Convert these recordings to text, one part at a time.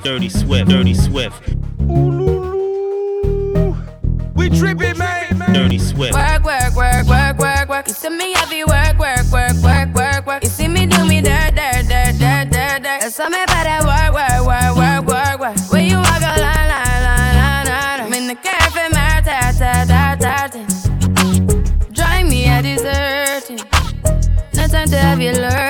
Swift, Dirty Swift, Dirty Swift. We tripping, man. Dirty Swift. Work, work, work, work, work, work. You see me heavy work, work, work, work, work, work. You see me do me dirt, dirt, dirt, dirt, dirt, dirt. There's something about that work, work, work, work, work, work. When you walk a line, line, line, line, line. I'm in the cafe, my ta, ta, ta, ta, ta. Drive me a deserting. No time to have you lurking.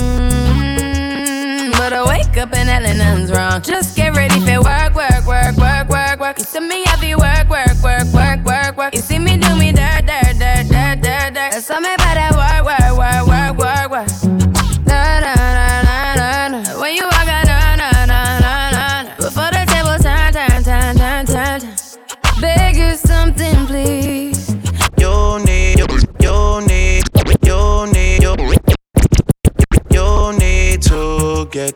up and nothing's wrong. Just get ready for work, work, work, work, work, work. You see me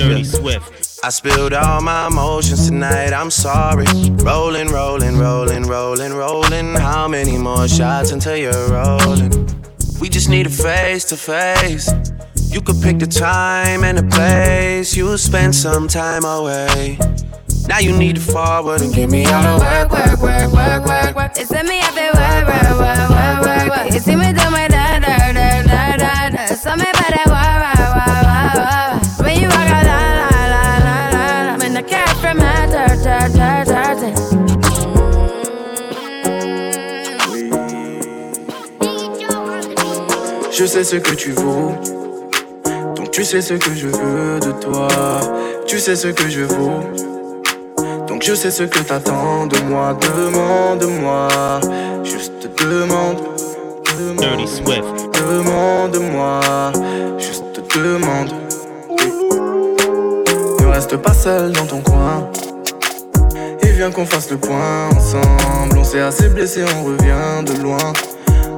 Dirty yeah. Swift. I spilled all my emotions tonight, I'm sorry. Rolling, rolling, rolling, rolling, rolling. How many more shots until you're rolling? We just need a face to face. You could pick the time and the place. You'll spend some time away. Now you need to forward and give me all the work, work, work, work, work, work. It's me up there, work, work, work, work, work, work. You see me do my Je sais ce que tu vaux. Donc tu sais ce que je veux de toi. Tu sais ce que je vaux. Donc je sais ce que t'attends de moi. Demande-moi. Juste demande. Dirty Demande. Swift. Demande-moi. Juste demande. Ne reste pas seul dans ton coin. Et viens qu'on fasse le point ensemble. On s'est assez blessé, on revient de loin.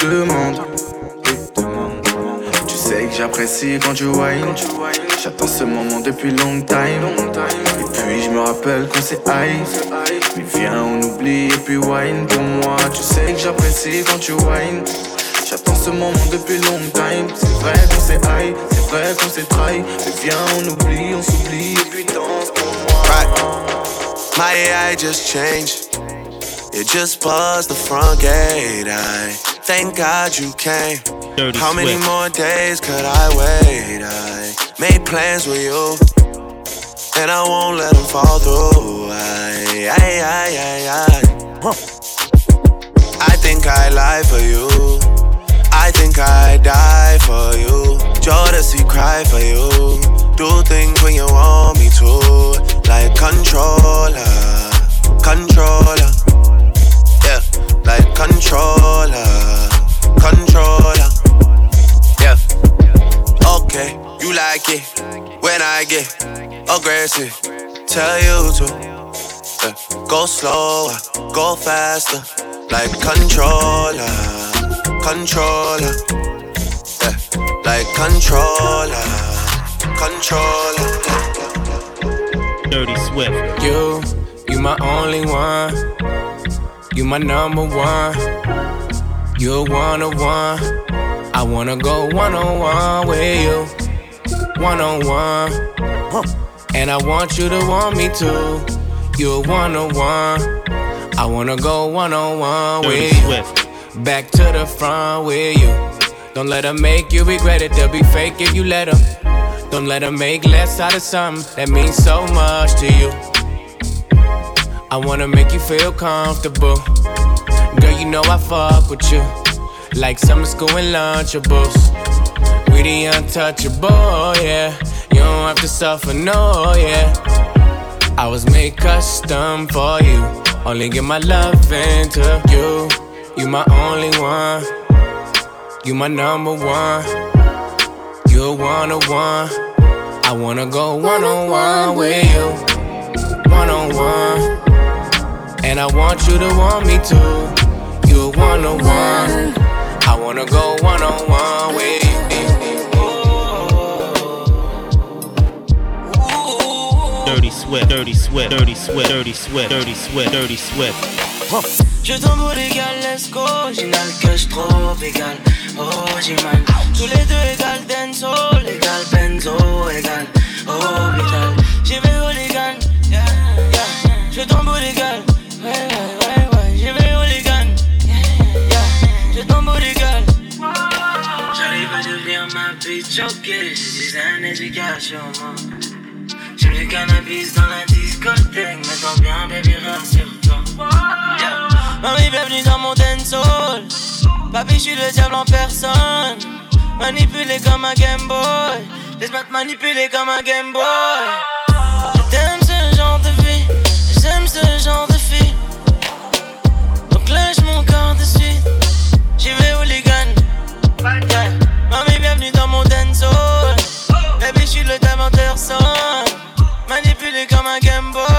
Tu sais que j'apprécie quand tu whine. J'attends ce moment depuis long time. Et puis je me rappelle qu'on s'est high. Mais viens, on oublie et puis wine pour moi. Tu sais que j'apprécie quand tu whine. J'attends ce moment depuis long time. C'est vrai qu'on s'est high, c'est vrai qu'on s'est trahi. Mais viens, on oublie, on s'oublie et puis danse pour moi. My AI just changed. It just buzzed the front gate. I thank God you came. Dirty How many Swift. more days could I wait? I made plans with you, and I won't let them fall through. I, I, I, I, I. Huh. I think I lie for you. I think I die for you. Jodeci cry for you. Do things when you want me to, like controller, controller. Yeah, like controller, controller. Yeah. Okay, you like it when I get aggressive. Tell you to yeah. go slower, go faster, like controller, controller. Yeah, like controller, controller. Dirty Swift. You, you my only one. You my number one. You're one on one. I wanna go one on one with you. One on one. And I want you to want me too. You're one on one. I wanna go one on one with you. Back to the front with you. Don't let them make you regret it. They'll be fake if you let them. Don't let them make less out of something that means so much to you. I wanna make you feel comfortable. Girl, you know I fuck with you. Like summer school and lunchables. We the untouchable, yeah. You don't have to suffer, no, yeah. I was made custom for you. Only give my love into you. You my only one. You my number one. You're one on one. I wanna go one on one with you. One on one. And I want you to want me too. You're one on one. I wanna go one on one with you. Dirty Swift, Dirty Swift, Dirty Swift, Dirty Swift, Dirty Swift, Dirty Swift. Je tombe légal, let's go. J'ai que je trouve égal. Oh, j'ai mal. Tous les deux égal, denso, égal, benzo, égal. Oh, égal. J'y vais au légal. Yeah, yeah. Je tombe légal. Ouais, ouais, ouais. J'y vais yeah. Je tombe légal. J'arrive à devenir ma bitch, ok. J'ai des années d'éducation, moi. J'ai du cannabis dans la discothèque. Mais tant bien, baby, rassure-toi. Yeah. Mamie, bienvenue dans mon dancehall. Papi, je suis le diable en personne. Manipulé comme un Game Boy. Laisse-moi te manipuler comme un Game Boy. J'aime ce genre de vie. J'aime ce genre Dégage mon corps de suite, j'y vais où les guns. Yeah. Mamie, bienvenue dans mon dance hall. Baby, je suis le talenteur sans manipuler comme un Game Boy.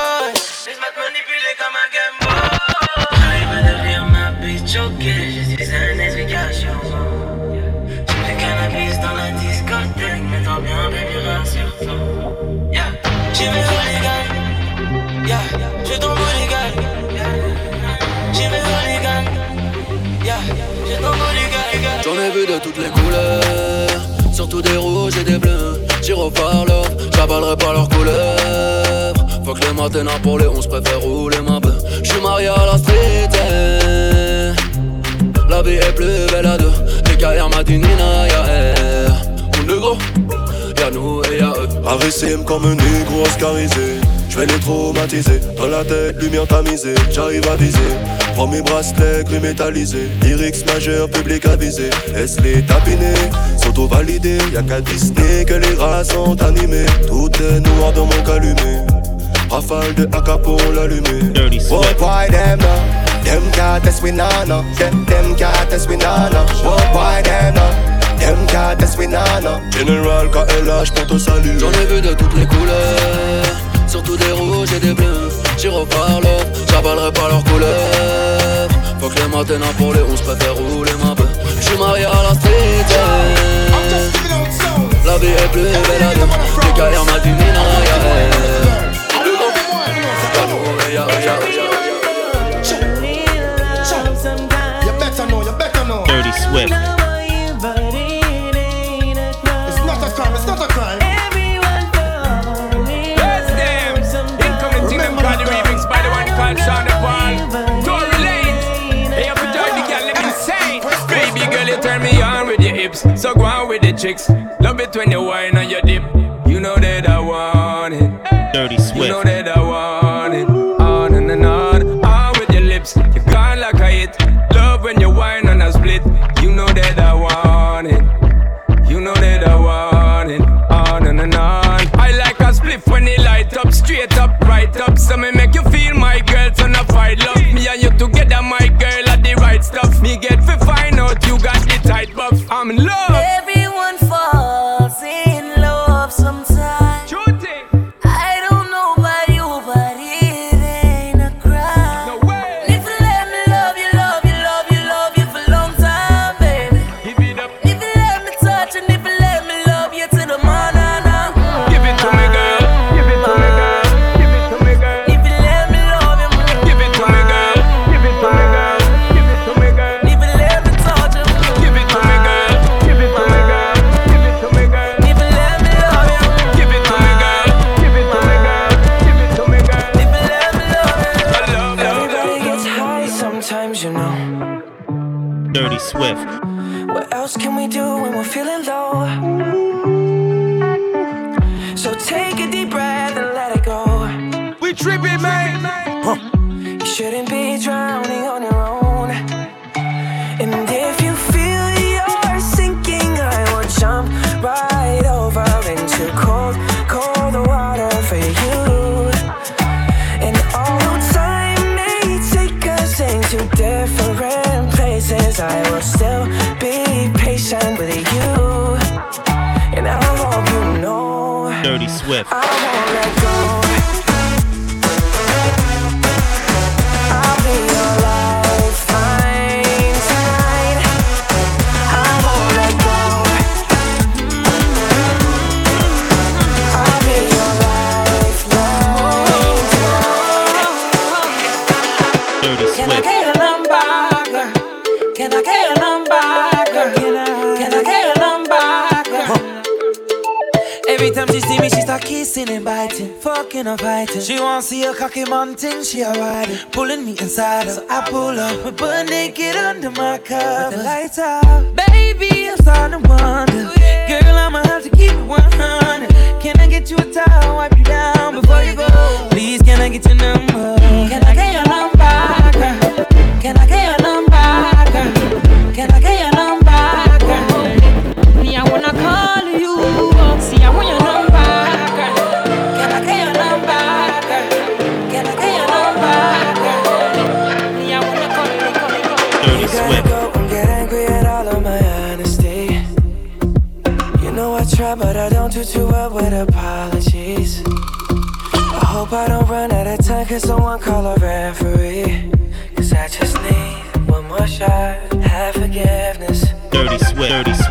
Toutes les couleurs, surtout des rouges et des bleus. J'y par l'offre, j'avalerai pas leurs couleurs. Faut que les matins pour les 11 préfère rouler ma bœuf. J'suis marié à la street, eh. la vie est plus belle à deux. Les carrières matinina, y'a elle. On est gros, y'a nous et y'a eux. Arrêtez-moi comme un négro oscarisé. Je vais les traumatiser. Dans la tête, lumière tamisée. J'arrive à viser. Prends mes bracelets gris métallisés. Lyrics majeur, public avisé. Laisse-les tapiner. S'auto-valider. Y'a qu'à Disney que les rats sont animés. Tout est noir dans mon calumet. Rafale de AK pour l'allumer. Dirty What boy them now? Them can't test we nana. Them them we nana. What boy them now? Them can't test we nana. General KLH pour te saluer. J'en ai vu de toutes les couleurs, surtout des rouges et des bleus. J'y par l'offre, j'avalerai pas leurs couleurs. Faut que les matins pour les 11 préfère rouler ma bœuf. J'suis marié à la street. La vie est plus belle à deux. Les carrières matinina, y'a elle. Y'a nous et with the chicks. Love it when you whine on your dip. You know that I want it. Dirty Swift. You know that I want it. On and, and on, on with your lips. You gone like a hit. Love when you whine on a split. You know that I want it. You know that I want it. On and, and on. I like a spliff when it light up, straight up, right up. So me make you feel my girl, so no fight love. Me and you together, my girl, are the right stuff. Me get to find out you got the tight buff. I'm in love. Swift. Dirty kissing and biting, fucking and fighting. She wanna see a cocky mountain, she a riding, pulling me inside. So I pull up, we butt naked under my cover. With the lights out, baby, I'm starting to wonder. Girl, I'ma have to keep it 100. Can I get you a towel, wipe you down before you go? Please, can I get your number?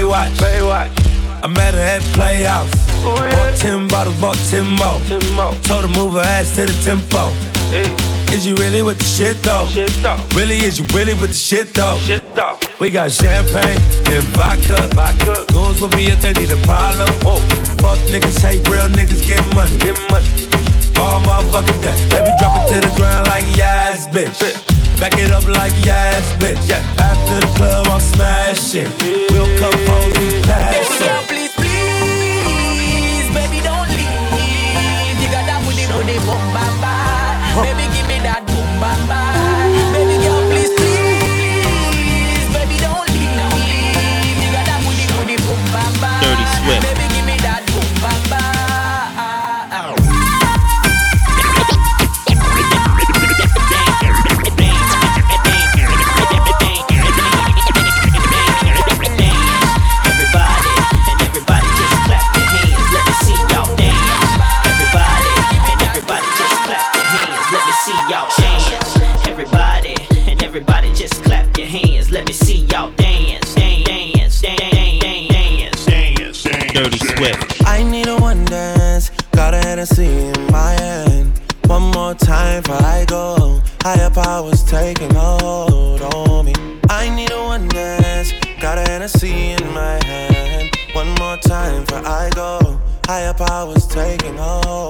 Baywatch. Baywatch. I met her at Playhouse. Oh, bought 10 bottles, bought 10 more. Told her move her ass to the tempo. Is you really with the shit though? Really, is you really with the shit though? We got champagne and vodka. vodka. Goons with me if they need a problem. Fuck niggas, hate real niggas, get money. Get money. All motherfucking day. Let me drop it to the ground like yes, bitch. Back it up like yes, bitch. After the club, I'm smashing. We'll come home and pass it. Y'all dance. Everybody, and everybody just clap your hands. Let me see y'all dance. Dance, dance, dance, dance, dance, dance. Dirty Swift. I need a one dance, got a Hennessy in my hand. One more time before I go. Higher powers taking a hold on me. I need a one dance, got a Hennessy in my hand. One more time before I go. Higher powers taking a hold on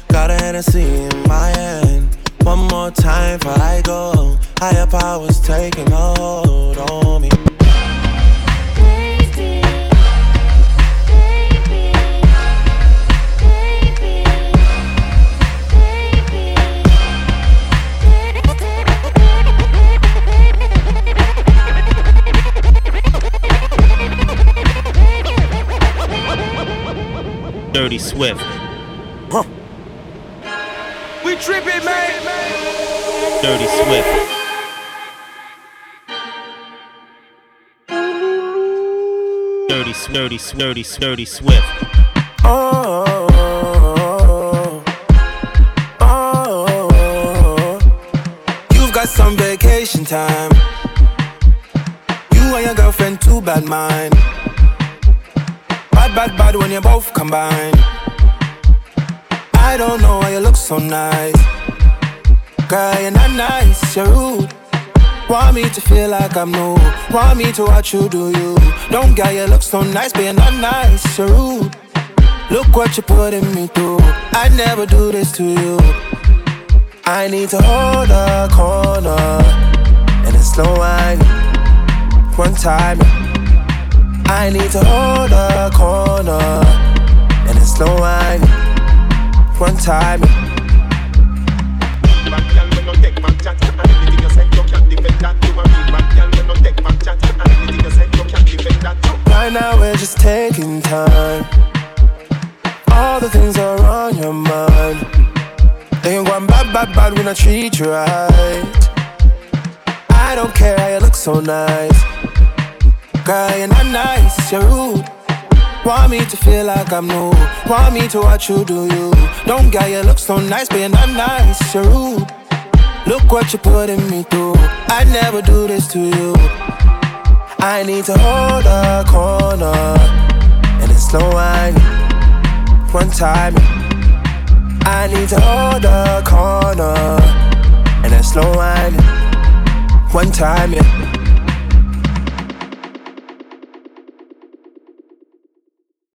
Got a Hennessy in my hand. One more time before I go. Higher powers taking hold on me. Dirty Swift. Tripping, man. Dirty Swift. Dirty, dirty, dirty, dirty Swift. Oh, oh, You've got some vacation time. You and your girlfriend, too bad mind bad, bad, bad when you both combine. I don't know why you look so nice. Girl, you're not nice, you're rude. Want me to feel like I'm new. Want me to watch you do you. Don't get you look so nice, but you're not nice, you're rude. Look what you're putting me through. I'd never do this to you. I need to hold a corner and it's slow wine. One time. I need to hold a corner and it's slow wine. One time. Right now we're just taking time. All the things are on your mind. They ain't going bad, bad, bad when I treat you right. I don't care how you look so nice. Girl, you're not nice, you're rude. Want me to feel like I'm new. Want me to watch you do you. Don't get you look so nice, you're not nice, you're rude. Look what you're putting me through. I'd never do this to you. I need to hold a corner, and it's slow wine. One time, I need to hold a corner, and it's slow wine. One time, yeah.